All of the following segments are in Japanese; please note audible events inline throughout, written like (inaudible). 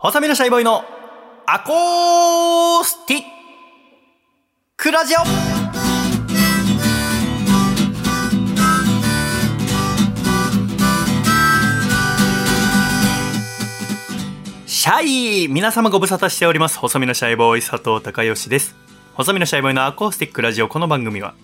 細身のシャイボーイのアコースティックラジオシャイ皆様ご無沙汰しております。細身のシャイボーイ佐藤孝義です。細身のシャイボーイのアコースティックラジオこの番組は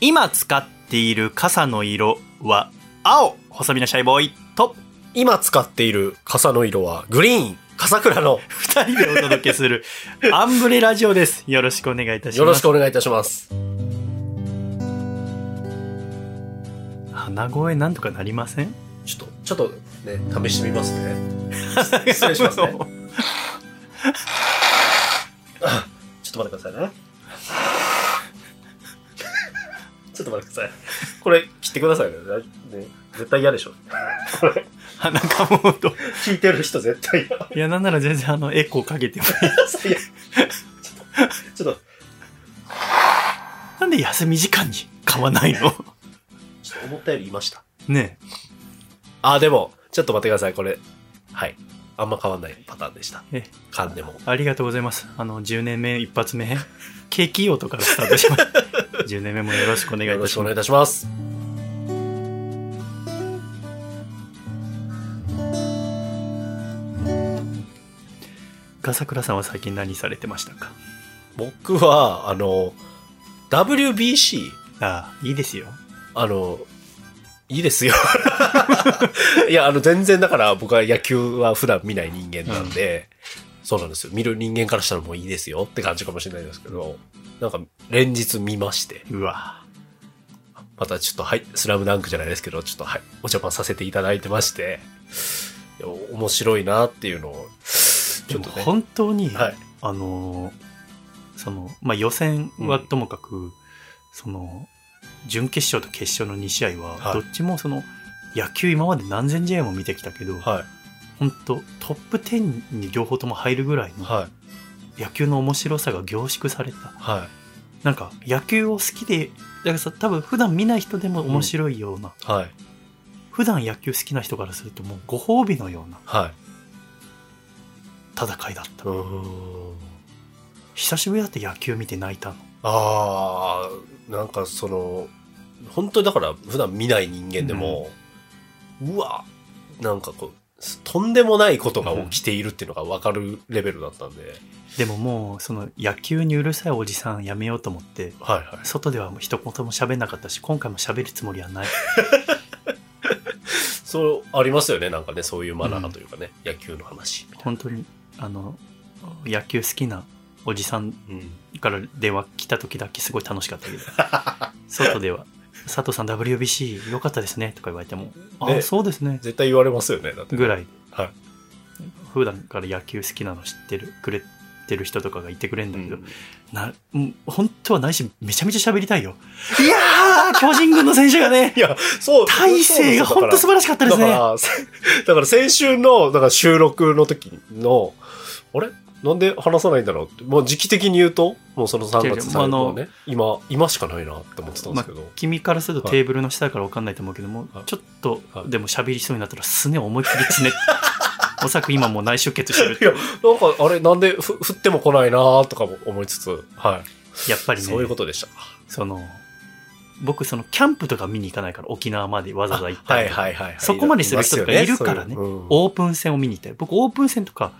今使っている傘の色は青細身のシャイボーイと今使っている傘の色はグリーン笠倉の二人でお届けする (laughs) アンブレラジオです。よろしくお願いいたします。よろしくお願いいたします。鼻声なんとかなりません？ちょっと、ちょっとね、試してみますね。(laughs) 失礼しますね。(laughs) あちょっと待ってくださいね。ちょっと待ってください。これ切ってくださいね。ね絶対嫌でしょ。これ、鼻かもうと。聞いてる人絶対嫌。いや、なんなら全然あの、エコーかけてもいい。いやちょっと、ちょっと、なんで休み時間に買わないの？ちょっと思ったより言いました。ねあ、でも、ちょっと待ってください。これ、はい。あんま変わんないパターンでした。え。噛んでも。ありがとうございます。あの、10年目一発目、景気いい音からスタートします。10年目もよろしくお願いいよろしくお願いいたします。笠倉さんは最近何されてましたか？僕は、あの、WBC、ああ、いいですよ。あの、いいですよ。(laughs) いや、あの、全然だから僕は野球は普段見ない人間なんで、そうなんですよ。見る人間からしたらもういいですよって感じかもしれないですけど、なんか連日見まして、うわ。またちょっとはい、スラムダンクじゃないですけど、ちょっとはい、お邪魔させていただいてまして、面白いなっていうのを、ちょっとね。本当に、はい。あのーその、まあ、予選はともかく、その、準決勝と決勝の2試合は、はいどっちもその、野球今まで何千試合も見てきたけど、はい。本当トップ10に両方とも入るぐらいのはい。野球の面白さが凝縮された。はい。なんか、野球を好きで、だからさ、多分普段見ない人でも面白いような、はい。普段野球好きな人からするともうご褒美のようなはい。戦いだった。久しぶりだって野球見て泣いたの。ああ、なんかその、本当にだから普段見ない人間でも、うわ、なんかこう、とんでもないことが起きているっていうのが分かるレベルだったんで、でももう、その野球にうるさいおじさんやめようと思って、はいはい。外ではもう一言も喋んなかったし、今回も喋るつもりはない。(laughs) そう、ありますよね、なんかね、そういうマナーというかね、野球の話本当に、あの、野球好きなおじさん。から電話来た時だけすごい楽しかったけど、(laughs) 外では、佐藤さん WBC 良かったですねとか言われても、あ、ねそうですね、絶対言われますよね、だって。ぐらい。はい。普段から野球好きなの知ってる、くれてる人とかがいてくれるんだけど、うんな、うん本当はないし、めちゃめちゃ喋りたいよ。いやー、巨人軍の選手がね、いや、そう。大勢が本当素晴らしかったですね。だから、だから (laughs) 先週の、だから収録の時の、あれ？なんで話さないんだろうって。もう時期的に言うと、もうその3違う違う月最後はあね、今、今しかないなって思ってたんですけど。君からするとテーブルの下から分かんないと思うけども、はいちょっとはいでも喋りそうになったらすね思いっきりつね。おそらく今もう内出血してるい。や、なんか、あれ、なんでふ降っても来ないなとかも思いつつ、はい。やっぱりね、そういうことでした。その、僕そのキャンプとか見に行かないから沖縄までわざわざ行ったりはいはいはいはい。そこまでする人とかいるからねますよそういうオープン戦を見に行ったり。僕オープン戦とか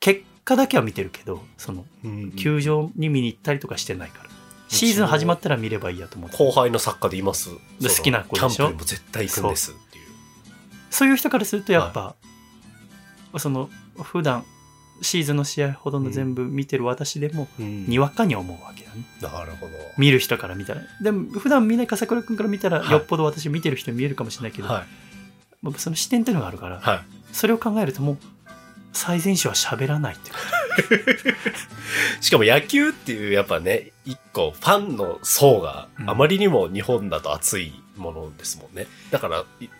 結果だけは見てるけど、そのうん球場に見に行ったりとかしてないから。シーズン始まったら見ればいいやと思って。後輩の作家でいます。で好きな子でしょ？キャンプにも絶対行くんですっていう。そういう人からするとやっぱ、その普段シーズンの試合ほどの全部見てる私でも、うんにわかに思うわけだね。なるほど。見る人から見たら。でも普段見ない笠倉君から見たら、はいよっぽど私見てる人に見えるかもしれないけど、はい。僕その視点っていうのがあるから、はい。それを考えるともう最善手は喋らないって (laughs) しかも野球っていうやっぱね、一個ファンの層がうんあまりにも日本だと熱いものですもんね。だから、いい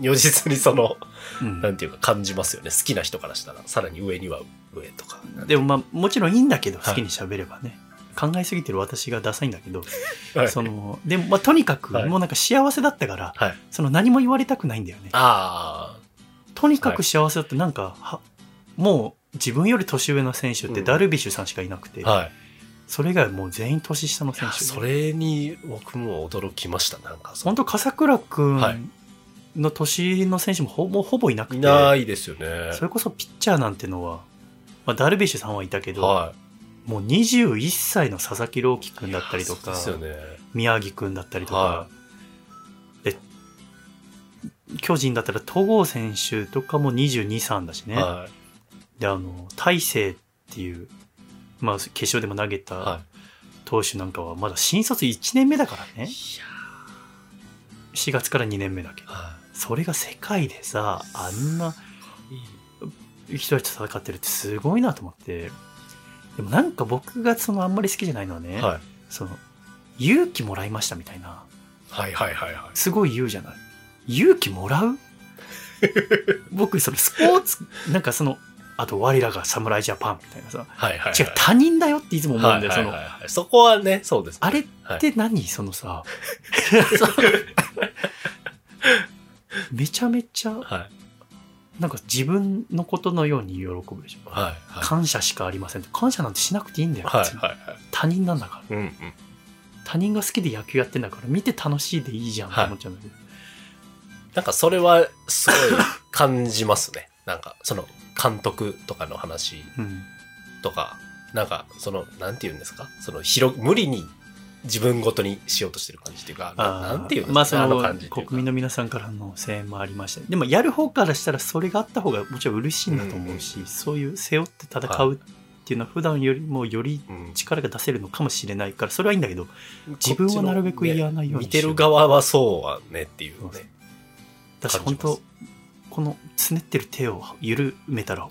如実にその、うん。なんていうか感じますよね。好きな人からしたら、さらに上には上とか。でもまあもちろんいいんだけどはい。好きに喋ればね、考えすぎてる私がダサいんだけど、(laughs) はい。そのでもまあとにかくはい。もうなんか幸せだったから、はい。その何も言われたくないんだよね。あとにかく幸せだってなんかはもう自分より年上の選手ってうん。ダルビッシュさんしかいなくて、はい。それ以外もう全員年下の選手でそれに僕も驚きました。なんかそ本当笠倉くはいんの年の選手もほぼほぼいなくいて、ないですよね。それこそピッチャーなんてのは、まあ、ダルビッシュさんはいたけど、はい。もう21歳の佐々木朗希くんだったりとか、ね。宮城くんだったりとか、はで巨人だったら戸郷選手とかも22、3だしね。はで、あの、大勢っていう、まあ、決勝でも投げい。たは投手なんかは、まだ新卒1年目だからい。ね。い4月から2年目だけど。やはそれが世界でさ、あんな人たちと戦ってるってすごいなと思って。でもなんか僕がそのあんまり好きじゃないのはね、い。はい。その、勇気もらいましたみたいな、はいはいはいはい。すごい言うじゃない。勇気もらう？(laughs) 僕、そのスポーツ、なんかその、あと我らが侍ジャパンみたいなさ、はいはいはい。違う、他人だよっていつも思うんだよ、そのはいはいはい、はいそこはね、そうですね。あれっはいて何そのさ、(laughs) その (laughs) めちゃめちゃ、はい。なんか自分のことのように喜ぶでしょ。はい。はい。感謝しかありませんって感謝なんてしなくていいんだよ、はい。はい。はい。他人なんだからうんうん。他人が好きで野球やってんだから見て楽しいでいいじゃんって思っちゃうんだけど、なんかそれはすごい感じますね。なんかその監督とかの話うん。とか、なんかその、なんて言うんですか？その広、無理に自分ごとにしようとしてる感じっていうか、なんていうんですか、まあそあのの感じっていうか。国民の皆さんからの声援もありました。ねでもやる方からしたらそれがあった方がもちろん嬉しいんだと思うし、そういう背負って戦うっていうのは普段よりもよりうん力が出せるのかもしれないからそれはいいんだけど自分はなるべく言わないように見てる側はそうはねっていうね。私本当このつねってる手を緩めたら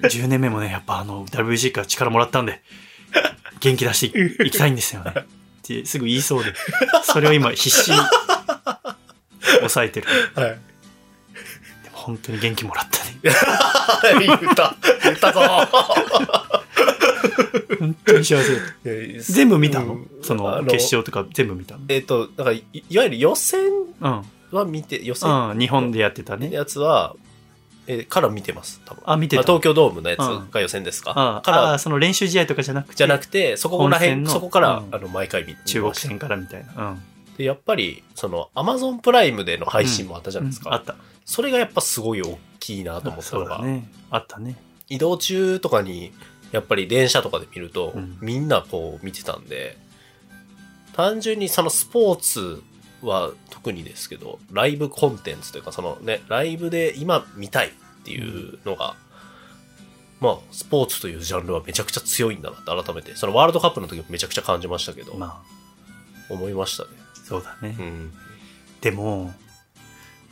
10年目もねやっぱあの WBC から力もらったんで元気出していきたいんですよね。ってすぐ言いそうでそれを今必死に抑えてる。はい。でも本当に元気もらったね。言った。言ったぞ。本当に幸せ。全部見たの？うん。そのあ決勝とか全部見たの？えっ、と、だからい、いわゆる予選うん、は見て、予選。うん、日本でやってたね。やつは、えーから見てます、多分。あ見てた。ま東京ドームのやつうんが予選ですか、あから、あその練習試合とかじゃなくて？じゃなくて、そこら辺、そこから、うん。あの、毎回見て中国戦からみたいな、うん、で、やっぱり、その、アマゾンプライムでの配信もあったじゃないですか。うん。あった。それがやっぱすごい大きいなと思ったそのが、ね。あったね。移動中とかに、やっぱり電車とかで見ると、うん。みんなこう見てたんで、単純にそのスポーツは特にですけど、ライブコンテンツというか、そのね、ライブで今見たいっていうのが、まあ、スポーツというジャンルはめちゃくちゃ強いんだなって改めて、そのワールドカップの時もめちゃくちゃ感じましたけど、まあ思いましたね。そうだね、うん。でも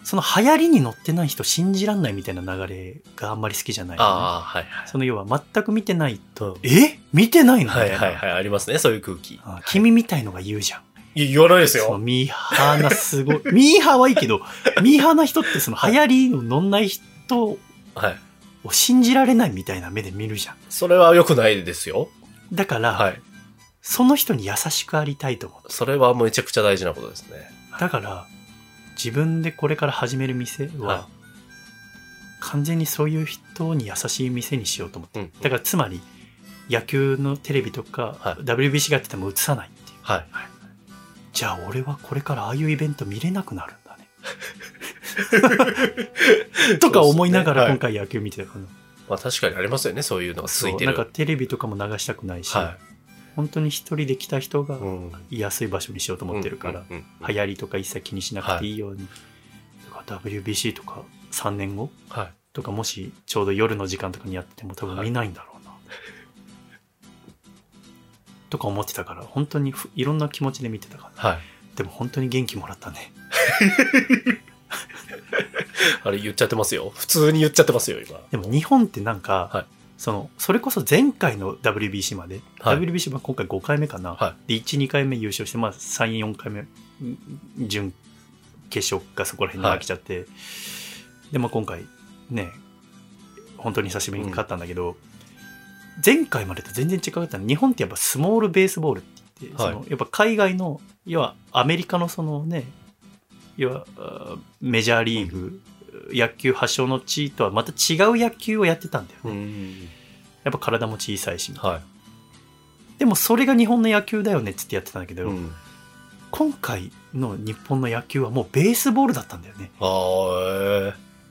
その流行りに乗ってない人信じらんないみたいな流れがあんまり好きじゃない、ね、ああ、はいはい。その要は全く見てないとうんえ？見てないの？はいはいはい、ありますね、そういう空気。あ君みたいのが言うじゃん。いや言わないですその。ミーハーなすごい。(laughs) ミーハーはいいけど、ミーハーな人ってその流行りの乗んない人はい。を信じられないみたいな目で見るじゃん。それは良くないですよ。だから、はい。その人に優しくありたいと思う。それはめちゃくちゃ大事なことですね。だから、自分でこれから始める店は、は完全にそういう人に優しい店にしようと思って。うん。だからつまり、野球のテレビとか、はい WBC がやってても映さないっていう。はい。じゃあ俺はこれからああいうイベント見れなくなるんだね。(laughs) とか思いながら今回野球見てたから、まあ確かにありますよね、そういうのがつそいうてる。なんかテレビとかも流したくないし、は本当に一人で来た人が。居やすい場所にしようと思ってるから、うんうんうん流行りとか一切気にしなくていいように、だから WBC とか3年後はい。とかもしちょうど夜の時間とかにやってても多分見ないんだろうな、とか思ってたから本当にふいろんな気持ちで見てたから。はい。でも本当に元気もらったね。(laughs) あれ言っちゃってますよ。普通に言っちゃってますよ、今。でも日本ってなんか、はい。そのそれこそ前回の WBC まで、はい。WBC は今回5回目かな、はで12回目優勝して、まあ、34回目ん準決勝がそこら辺に飽きちゃって、でも今回ね本当に久しぶりに勝ったんだけど、前回までと全然違かったの日本ってやっぱスモールベースボールって言って、はいそのやっぱ海外の要はアメリカのそのね要はメジャーリーグ野球発祥の地とはまた違う野球をやってたんだよ。うん。やっぱ体も小さいし。はでもそれが日本の野球だよねっつってやってたんだけい。ど、うん。今回の日本の野球はもうベースボールだったんだよね。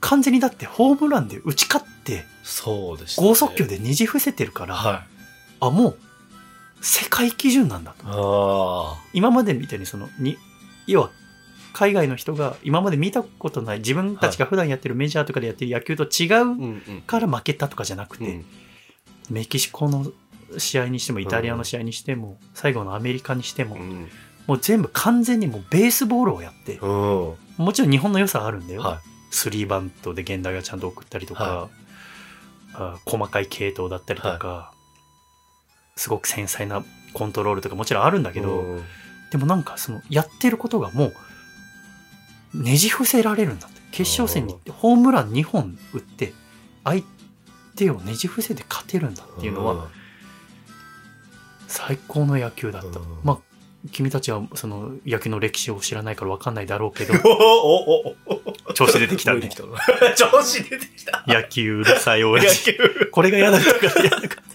完全にだってホームランで打ち勝って、そうでした、剛速球。でねじ伏せてるから、はい。あ、もう世界基準なんだと。あ今までみたいにその、に、要は海外の人が今まで見たことない自分たちが普段やってるメジャーとかでやってる野球と違あ。ううんうん。から負けたとかじゃなくて、うんメキシコの試合にしてもイタリアの試合にしても、最後のアメリカにしても、うん。もう全部完全にもうベースボールをやって、うん。もちろん日本の良さはあるんだよ。はスリーバントで現代がちゃんと送ったりとか、あ細かい系統だったりとか、すごく繊細なコントロールとかもちろんあるんだい。けど、うん。でもなんかそのやってることがもうねじ伏せられるんだって。決勝戦に行ってホームラン2本打って相手をねじ伏せて勝てるんだっていうのは最高の野球だった、うん。まあ君たちはその野球の歴史を知らないから分かんないだろうけど (laughs) おおおお調子出てきたね。(laughs) 調子出てきた。野球うるさい親野父球。これが嫌だったから嫌だった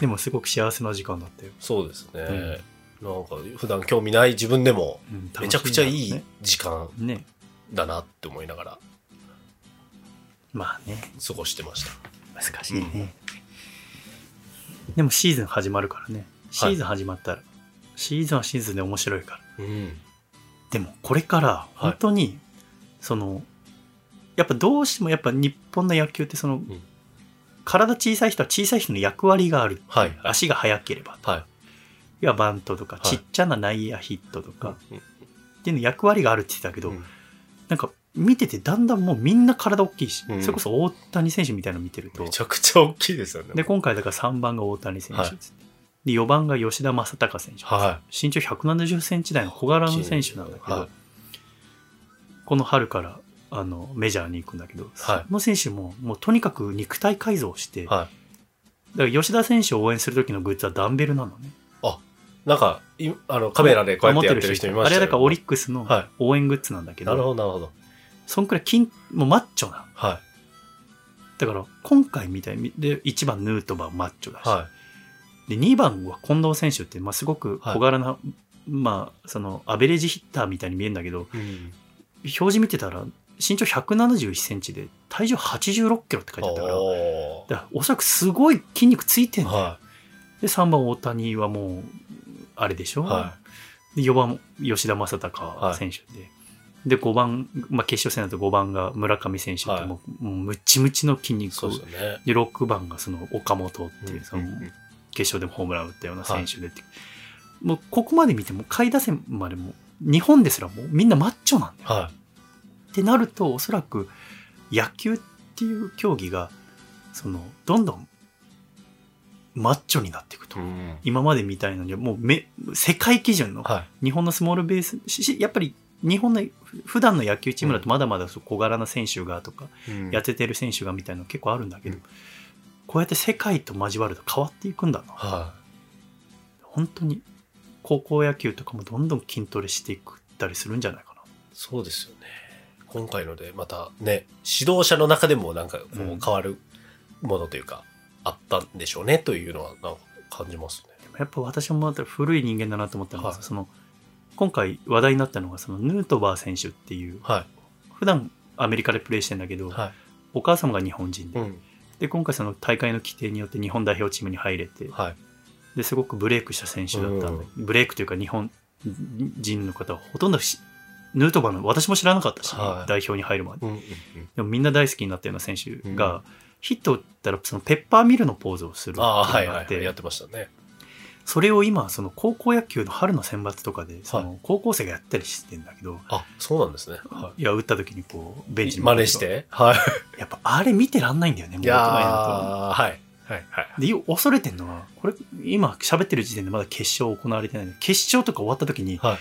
でもすごく幸せな時間だったよ、そうですね。なんか、普段興味ない自分でも、うんめちゃくちゃいい時間んだなって思いながら。まあね。過ごしてました。難しいね、でもシーズン始まるからね。シーズン始まったら、シーズンはシーズンで面白いから。うん。でもこれから本当に、そのやっぱどうしてもやっぱ日本の野球ってその、ん。体小さい人は小さい人の役割がある、はい。はい足が速ければはい。いやバントとか、い。ちっちゃな内野ヒットとか、うん。っていうの役割があるって言ってたけど、うん。なんか見ててだんだんもうみんな体大きいし、うん。それこそ大谷選手みたいなの見てると。めちゃくちゃ大きいですよね。で今回だから3番が大谷選手はい。つって、で4番が吉田正尚選手、は身長170センチ台の小柄の選手なんだけど、はい。この春からあのメジャーに行くんだけど、はい。その選手ももうとにかく肉体改造して、い。はい。だから吉田選手を応援する時のグッズはダンベルなのね。なんか、いあの、カメラでこうやってやってる人いましたよ。あれはだからオリックスのはい。応援グッズなんだけど、なるほど、なるほど。そんくらい筋もうマッチョなはだから今回みたいにで1番ヌートバーマッチョだい。し、はで2番は近藤選手って、まあ、すごく小柄な、まあそのアベレージヒッターみたいに見えるんだけどい。うん。表示見てたら身長171センチで体重86キロって書いてあったからおだおそらくすごい筋肉ついてんの、ーはで3番大谷はもうあれでしょ、はで4番吉田正尚選手で、で5番、まあ、決勝戦だと5番が村上選手ってはい。もう,、もうムチムチの筋い。肉。をそうでね。で6番がその岡本っていうそのうんうん決勝でもホームラン打ったような選手でって、もうここまで見ても下位打線までも日本ですらもうみんなマッチョなんだよ。はってなるとおそらく野球っていう競技がそのどんどんマッチョになっていくと、い。うん。今までみたいなのにもうめ世界基準のはい。日本のスモールベースししやっぱり日本の普段の野球チームだとまだまだ小柄な選手がとか、うんやっててる選手がみたいなの結構あるんだけど、こうやって世界と交わると変わっていくんだなは本当に高校野球とかもどんどん筋トレしていくったりするんじゃないかな。い。そうですよね。今回ので、またね、指導者の中でもなんかこうんう変わるものというか、あったんでしょうねというのはなんか感じますね。でもやっぱ私も古い人間だなと思ったのが、はいその今回話題になったのがそのヌートバー選手っていうは普段アメリカでプレーしてんだけど、い。はい。お母様が日本人で,、うん。で今回その大会の規定によって日本代表チームに入れてはい。ですごくブレイクした選手だったんだ、ブレイクというか日本人の方はほとんどしヌートバーの私も知らなかったし、はい代表に入るまでうんうんうん。でもみんな大好きになったような選手が、うんヒットを打ったらそのペッパーミルのポーズをするってって、はいはい。やってましたね。それを今その高校野球の春の選抜とかでその高校生がやったりしてんだけど、あ、そうなんですね。はいや打った時にこうベンチい。に真似して？はい。やっぱあれ見てらんないんだよねもう大人になるはい。はい。はい。とで恐れてんのはこれ今喋ってる時点でまだ決勝行われてないので決勝とか終わった時にはい。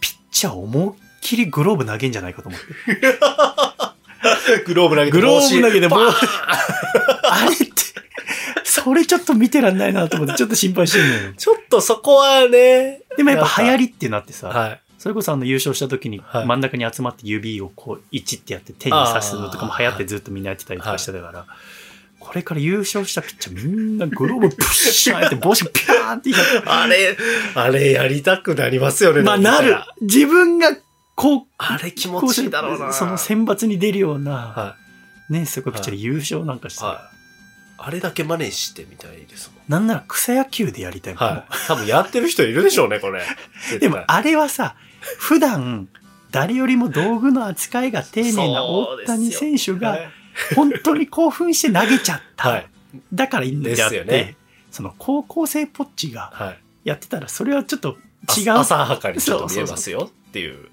ピッチャー思いっきりグローブ投げんじゃないかと思って (laughs) グローブ投げてグローブ投げて帽子。(laughs) あれってそれちょっと見てらんないなと思ってちょっと心配してるのよ。ちょっとそこはね。でもやっぱ流行りってなってさ、はい。それこそあの優勝した時にはい。真ん中に集まって指をこう1ってやって手に刺すのとかも流行ってずっとみんなやってたりとかしてたから、これから優勝したピッチャーみんなグローブプッシャーやって (laughs) 帽子ピャーンってやって。あれ、あれやりたくなりますよね。まあなる。自分がこう、あれ気持ちいいだろうな。その選抜に出るような、はね、すごいピッチャーで優勝なんかしい。て、はい。あれだけ真似してみたいですもん。なんなら草野球でやりたいもんはい。多分やってる人いるでしょうね、これ。(laughs) でもあれはさ、普段、誰よりも道具の扱いが丁寧な大谷選手が、本当に興奮して投げちゃった。はい。だからいいんであって、ですよねその高校生ポッチがはい。やってたら、それはちょっと違あう。浅はかにちょっと見えますよっていう。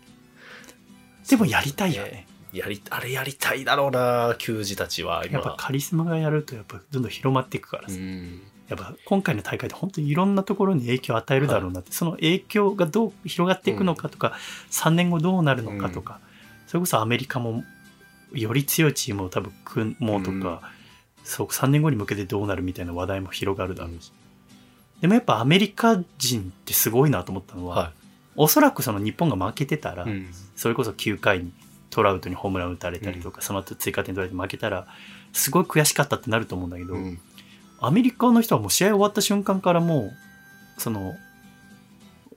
でもやりたいよね。やり、あれやりたいだろうな、球児たちは今。やっぱカリスマがやると、やっぱどんどん広まっていくからうさ。ん。やっぱ今回の大会で本当にいろんなところに影響を与えるだろうなって、その影響がどう広がっていくのかとか、3年後どうなるのかとか、それこそアメリカもより強いチームを多分組もうとか、うん。そう3年後に向けてどうなるみたいな話題も広がるだろうし、でもやっぱアメリカ人ってすごいなと思ったのは、はおそらくその日本が負けてたら、い。うん。それこそ9回にトラウトにホームラン打たれたりとか、その後追加点取られて負けたらすごい悔しかったってなると思うんだけど、うんアメリカの人はもう試合終わった瞬間からもう、その、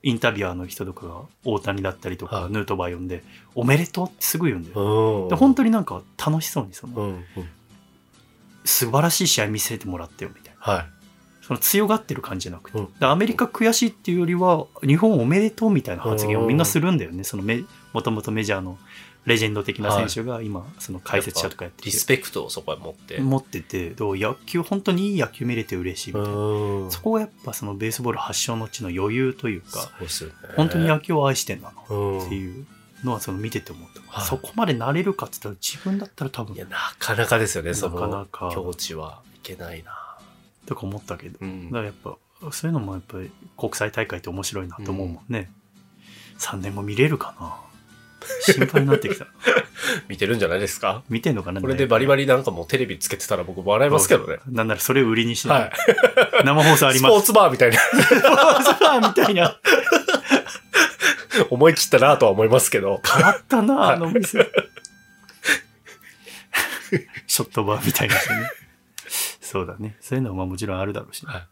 インタビュアーの人とかが大谷だったりとか、はいヌートバー呼んで、おめでとうってすぐ言うんだよ。うん。で本当になんか楽しそうにその、うん。うん。素晴らしい試合見せてもらったよみたいな。はい。その強がってる感じじゃなくて、うんでアメリカ悔しいっていうよりは、日本おめでとうみたいな発言をみんなするんだよね。そのめ、もともとメジャーのレジェンド的な選手が今、その解説者とかやっててリスペクトをそこへ持って。持ってて、どう野球、本当にいい野球見れて嬉しいみたいな。うん。そこがやっぱそのベースボール発祥の地の余裕というか。本当に野球を愛してんだなうんっていうのはその見てて思った。はいそこまでなれるかって言ったら自分だったら多分いや、なかなかですよね、そなかなのか境地はいけないな。とか思ったけど、うんだからやっぱそういうのもやっぱり国際大会って面白いなと思うもんね。3年後見れるかな心配になってきた。(laughs) 見てるんじゃないですか？見てんのかなこれでバリバリなんかもうテレビつけてたら僕笑いますけどね。なんならそれを売りにして、はい。(laughs) 生放送ありスポーます。ツバーみたいな。みたいな。(laughs) 思い切ったなとは思いますけど。変わったな、あの店。ショットバーみたいな人ね。そうだね。そういうのはまあもちろんあるだろうし、ね。は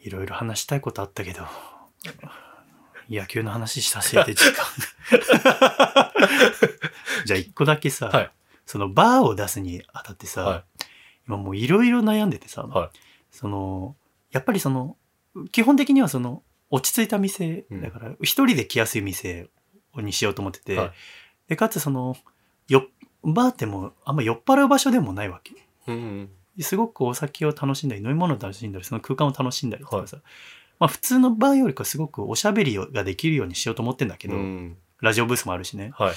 い。いろいろ話したいことあったけど、(laughs) 野球の話したせいで時間。(laughs) じゃあ一個だけさ、はい。そのバーを出すにあたってさ、はい。今もういろいろ悩んでてさ、はい。その、やっぱりその、基本的にはその、落ち着いた店、うん。だから、一人で来やすい店にしようと思ってて、はい。で、かつその、よ、バーってもうあんま酔っ払う場所でもないわけ。うん。すごくお酒を楽しんだり、飲み物を楽しんだり、その空間を楽しんだりとかさ、まあ普通のバーよりかすごくおしゃべりができるようにしようと思ってんだけど、うんラジオブースもあるしね。はい。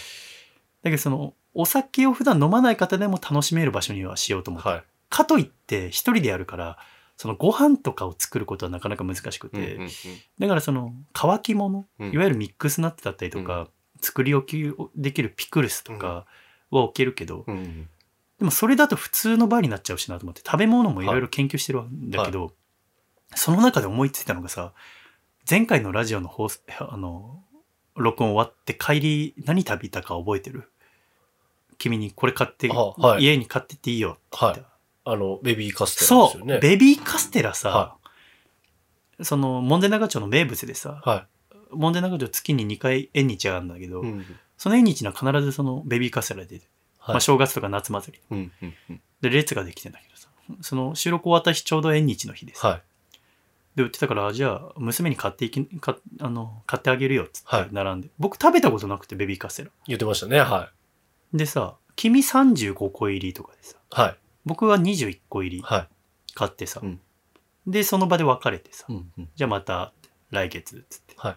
だけどその、お酒を普段飲まない方でも楽しめる場所にはしようと思って。はい。かといって一人でやるから、そのご飯とかを作ることはなかなか難しくて、うんうんだからその乾き物、うんいわゆるミックスナッツだったりとか、作り置きできるピクルスとかは置けるけど、うんうん。でもそれだと普通のバーになっちゃうしなと思って食べ物もいろいろ研究してるんだけど、その中で思いついたのがさ前回のラジオの放送あの録音終わって帰り何食べたか覚えてる？君にこれ買って、あはい。家に買ってっていいよって。言った、はい。あの、ベビーカステラですよね。ベビーカステラさ、はその、門前仲町の名物でさ、は門前仲町月に2回縁日あるんだけど、い。うんその縁日には必ずそのベビーカステラではいまあ正月とか夏祭り。うんうんうんで、列ができてんだけどさ、その収録終わった日ちょうど縁日の日です。はい。で、売ってたから、じゃあ、娘に買っていき、かあの、買ってあげるよっつってはい並んで。僕食べたことなくて、ベビーカステラ。言ってましたね。はでさ、君35個入りとかでさ、い。はい。僕は21個入りはい。買ってさ、うんで、その場で別れてさ、うんうんじゃあまた来月っつって。はい。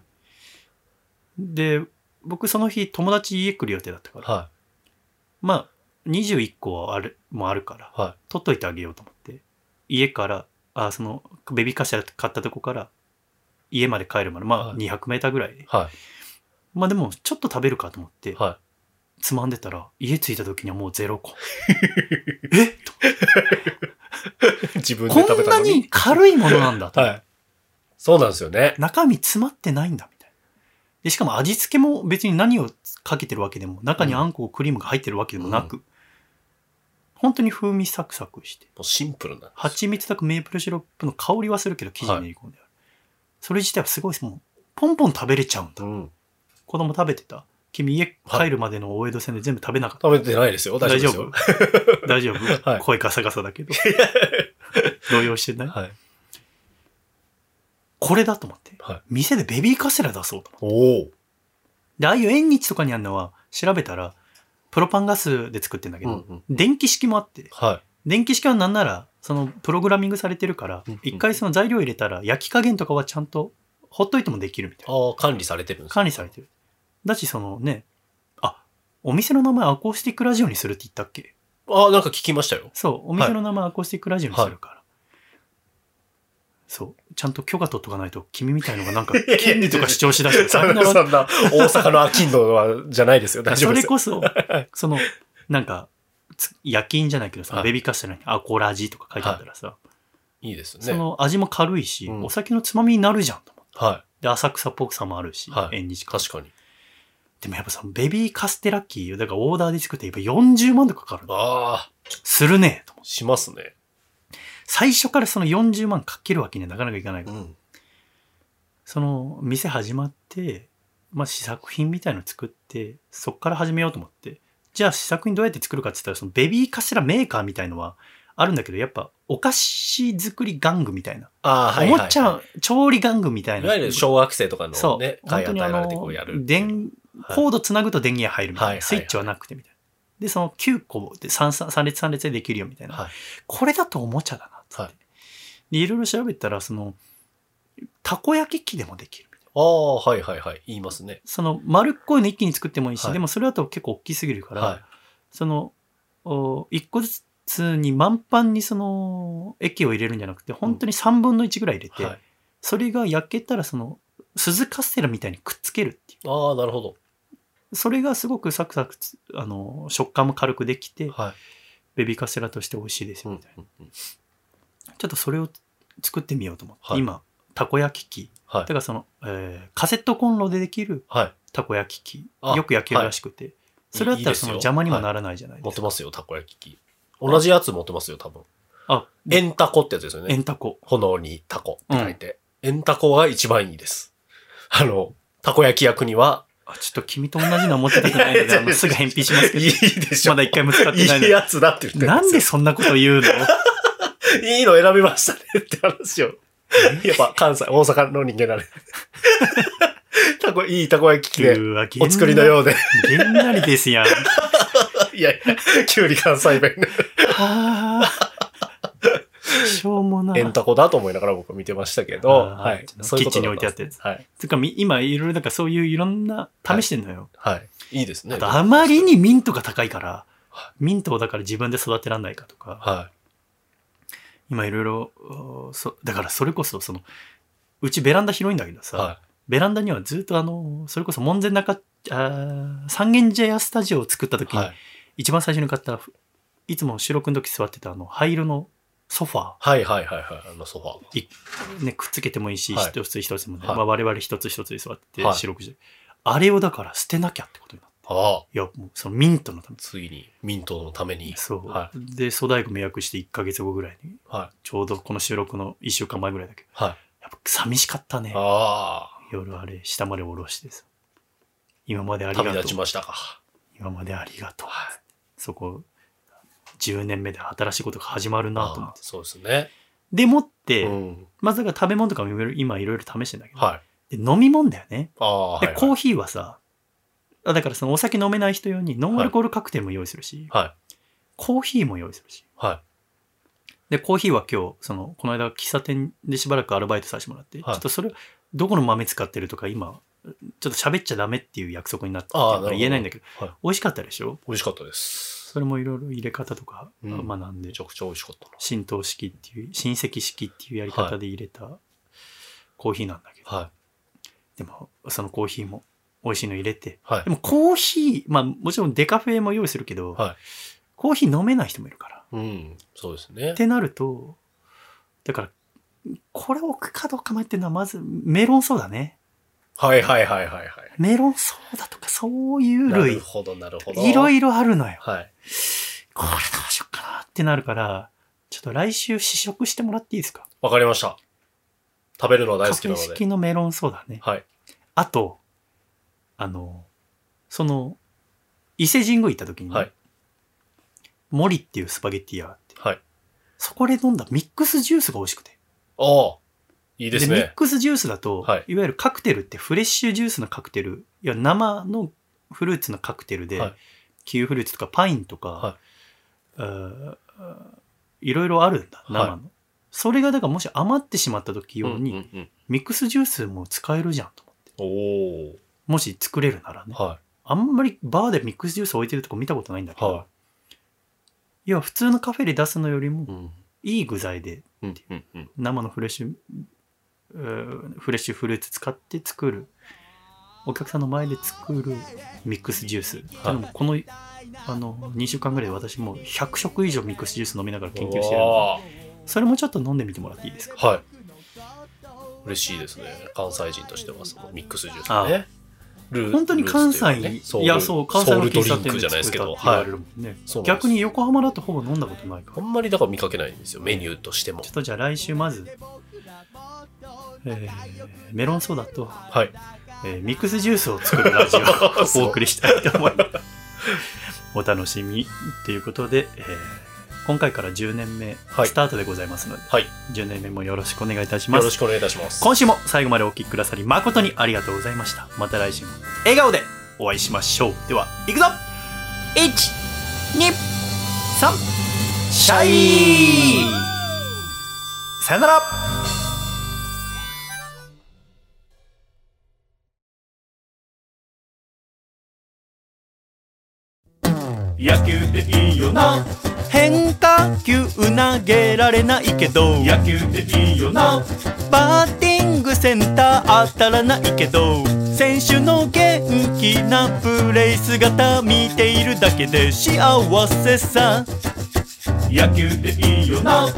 で、僕その日友達家来る予定だったから、はまあ、21個はある、もあるから、い。は取っといてあげようと思って、家から、あ、その、ベビーカステラ買ったとこから、家まで帰るまで、まあ、はい200メーターぐらいで。い。はまあでも、ちょっと食べるかと思ってい。、はつまんでたら、家着いた時にはもうゼロ個。(laughs) え？とい。自分でこんな食べたのに。に軽いものなんだと。はい。そうなんですよね。中身詰まってないんだ。で、しかも味付けも別に何をかけてるわけでも、中にあんこ、クリームが入ってるわけでもなく、本当に風味サクサクして、もうシンプルな。蜂蜜とかメープルシロップの香りはするけど生地に練り込んである。それ自体はすごい、もう、ポンポン食べれちゃうんだ。うん。子供食べてた君家帰るまでの大江戸線で全部食べなかった。食べてないですよ。大大丈夫？(laughs) 大丈夫、はい声ガサガサだけど。動揺してない、はい。これだと思って。はい店でベビーカステラ出そうと思って。で、ああいう縁日とかにあるのは、調べたら、プロパンガスで作ってんだけど、うんうん電気式もあって、は電気式はなんなら、そのプログラミングされてるからうんうん、一回その材料入れたら、焼き加減とかはちゃんと、ほっといてもできるみたいな。ああ、管理されてるんです管理されてる。だし、そのね、あ、お店の名前アコースティックラジオにするって言ったっけ？ああ、なんか聞きましたよ。そう、お店の名前アコースティックラジオにするから。そう、ちゃんと許可取っとかないと、君みたいのがなんか、(laughs) 権利とか主張しだして、そんな、そんな、大阪のアキンドは、じゃないですよ。大丈夫ですよ。それこそ、(laughs) その、なんか、つ夜勤じゃないけどさ、はいベビーカステラにアコラジとか書いてあったらさ、いいですね。その味も軽いし、うんお酒のつまみになるじゃんと思って。はで、浅草っぽくさもあるし、はいい。縁日感確かに。でもやっぱさ、ベビーカステラ機、だからオーダーで作ってやっぱ40万とかかかるの。ああ、するねと思ってしますね。最初からその40万かけるわけにはなかなかいかないから、うん。その店始まって、まあ試作品みたいの作って、そっから始めようと思って。じゃあ試作品どうやって作るかって言ったら、そのベビーカステラメーカーみたいのはあるんだけど、やっぱお菓子作り玩具みたいな。ああ、はい、おはい。もちゃ、調理玩具みたいな。いわゆる小学生とかのそう、ね、本当にあのコードつなぐと電源が入るみたいな。はいスイッチはなくてみたいな。で、その9個で 3, 3列3列でできるよみたいな。はい。これだとおもちゃだなっつって。はいで、いろいろ調べたら、その、たこ焼き器でもできるみたいな。ああ、はいはいはい。言いますね。その丸っこいの一気に作ってもいいし、はいでもそれだと結構大きすぎるから、はその、お一個ずつに満帆にその液を入れるんじゃなくて、本当に3分の1ぐらい入れい。て、はい。それが焼けたらその、鈴カステラみたいにくっつけるっていああ、なるほど。う。それがすごくサクサクつ、あの、食感も軽くできて、はい。ベビーカステラとして美味しいですうんよみたいな。うんうんちょっとそれを作ってみようと思って、はい今、たこ焼き器。はいだか。らその、えーカセットコンロでできるはい。たこ焼き器。あよく焼けるらしくて。それだったらその邪魔にもならないじゃないですか。持ってますよ、たこ焼き器。同じやつ持ってますよ、多分。あ、エンタコってやつですよね。エンタコ。炎にタコって書いて。エンタコが一番いいです。あの、たこ焼き役には、あ、ちょっと君と同じの持ってたくないので、あの、すぐ返品しますけいいでしょ。ど。まだ一回も使ってないのいいやつだって言ってなんででそんなこと言うの？いいの選びましたねって話を。やっぱ関西、大阪の人間だね。(laughs) たこ、いいたこ焼き器で、お作りのようで。げんなりですやん。(laughs) いやいや、きゅうり関西弁で。はあ。しょうもない。エンタコだと思いながら僕は見てましたけど、はい。キッチンそういうことだに置いてあったやつはい。つうか、み今、いろいろ、なんかそういういろんな、試してんのよ。はい。いいですね。あまりにミントが高いからは、ミントをだから自分で育てらんないかとか、は今いろいろ、だからそれこそ、その、うちベランダ広いんだけどい。さ、はベランダにはずっとあの、それこそ門前仲、あー三軒茶屋スタジオを作ったい。時に、はい。一番最初に買った、いつも収録の時座ってたあの、灰色のソファはいはいはいはい。あのソファー。ー、ね、くっつけてもいいし、はい一つ一つもね、はいまあ、我々一つ一つに座ってはい収録して、あれをだから捨てなきゃってことにな。ああ。いや、もうそのミントのためついに、ミントのために。そう。はで、粗大工迷惑して1ヶ月後ぐらいに、はい。ちょうどこの収録の1週間前ぐらいだけど、はい。やっぱ寂しかったね。あ夜あれ、下まで下ろしてさ。今までああ。りがとう。旅立ちましたか。今までありがとう。そこ、10年目で新しいことが始まるなと思って。ああそうですね。でもって、うん。まずだから食べ物とかも今いろいろ試してんだけど、はい。で飲み物だよね。ああ、はい、で、はい。コーヒーはさ、あだからそのお酒飲めない人用にノンアルコールカクテルも用意するし、はい。コーヒーも用意するし。はい。で、コーヒーは今日、その、この間喫茶店でしばらくアルバイトさせてもらって、はいちょっとそれ、どこの豆使ってるとか今、ちょっと喋っちゃダメっていう約束になっててあ言えないんだけど、はい美味しかったでしょ？美味しかったです。それもいろいろ入れ方とかうん学んで、めちゃくちゃ美味しかったな。浸透式っていう、親戚式っていうやり方で入れたコーヒーなんだけど、はい。でも、そのコーヒーも美味しいの入れて、はいで。もコーヒー、まあもちろんデカフェも用意するけど、はいコーヒー飲めない人もいるから。うん。そうですねっ。てなると、だから、これ置くかどうか迷ってるのは、まず、メロンソーダね。はいはいはいはいはい。メロンソーダとかそういうなる類、ほどなるほど。いろいろあるのよ。はい。これどうしよっかなってなるから、ちょっと来週試食してもらっていいですか？わかりました。食べるのは大好きなので。式のメロンソーダね。はい。あと、あの、その、伊勢神宮行った時に、はいモリっていうスパゲッティ屋があって、はい。そこで飲んだミックスジュースが美味しくて。おーいいですミッね。クスジュースだと、はいい、わゆるカクテルってフレッシュジュースのカクテル、いや生のフルーツのカクテルで、はいキウイフルーツとかパインとか、はいろいろあるんだ、生の。はいそれがだからもし余ってしまった時用に、うんうんうんミックスジュースも使えるじゃんと思って。おーもし作れるならね。はあんまりバーでミックスジュース置いてるとこ見たことないんだけど、はいいや、普通のカフェで出すのよりもい。うん。いい具材でうんうんうん。生のフレッシュ、フレッシュフルーツ使って作る、お客さんの前で作るミックスジュース。っていこの、あの、2週間ぐらいで私もう100食以上ミックスジュース飲みながら研究してるんで、わそれもちょっと飲んでみてもらっていいですか？ーはい。嬉しいですね。関西人としては、そのミックスジュースね。ルー本当に関西、ねいや、そう、関西の喫茶店じゃないですけど、はい。逆に横浜だとほぼ飲んだことないからあ。んまりだから見かけないんですよ、メニューとしてもちょ。っとじゃあ来週まず、えーメロンソーダと、はい。えーミックスジュースを作るラジオを (laughs) お送りしたいと思います。お楽しみということで、えー今回から10年目はいスタートでございますので、はい。10年目もよろしくお願いいたします。よろしくお願いいたします。今週も最後までお聞きくださり誠にありがとうございました。また来週も笑顔でお会いしましょう。では、いくぞ !1、2、3、シャイさよなら野球っていいよな変化球投げられないけど。野球っていいよな。バッティングセンター当たらないけど。選手の元気なプレイ姿見ているだけで幸せさ。野球っていいよな。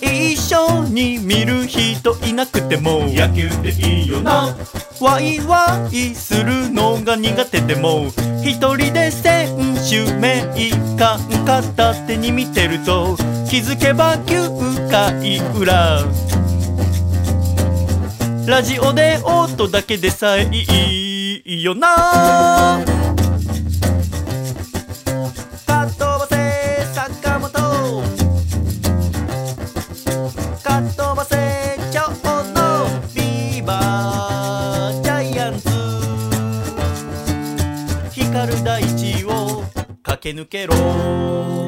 一緒に見る人いなくても。野球っていいよなワイワイするのが苦手でも一人で選手名鑑片手に見てると気づけば9回裏。ラジオで音だけでさえいいよな。駆け抜けろ。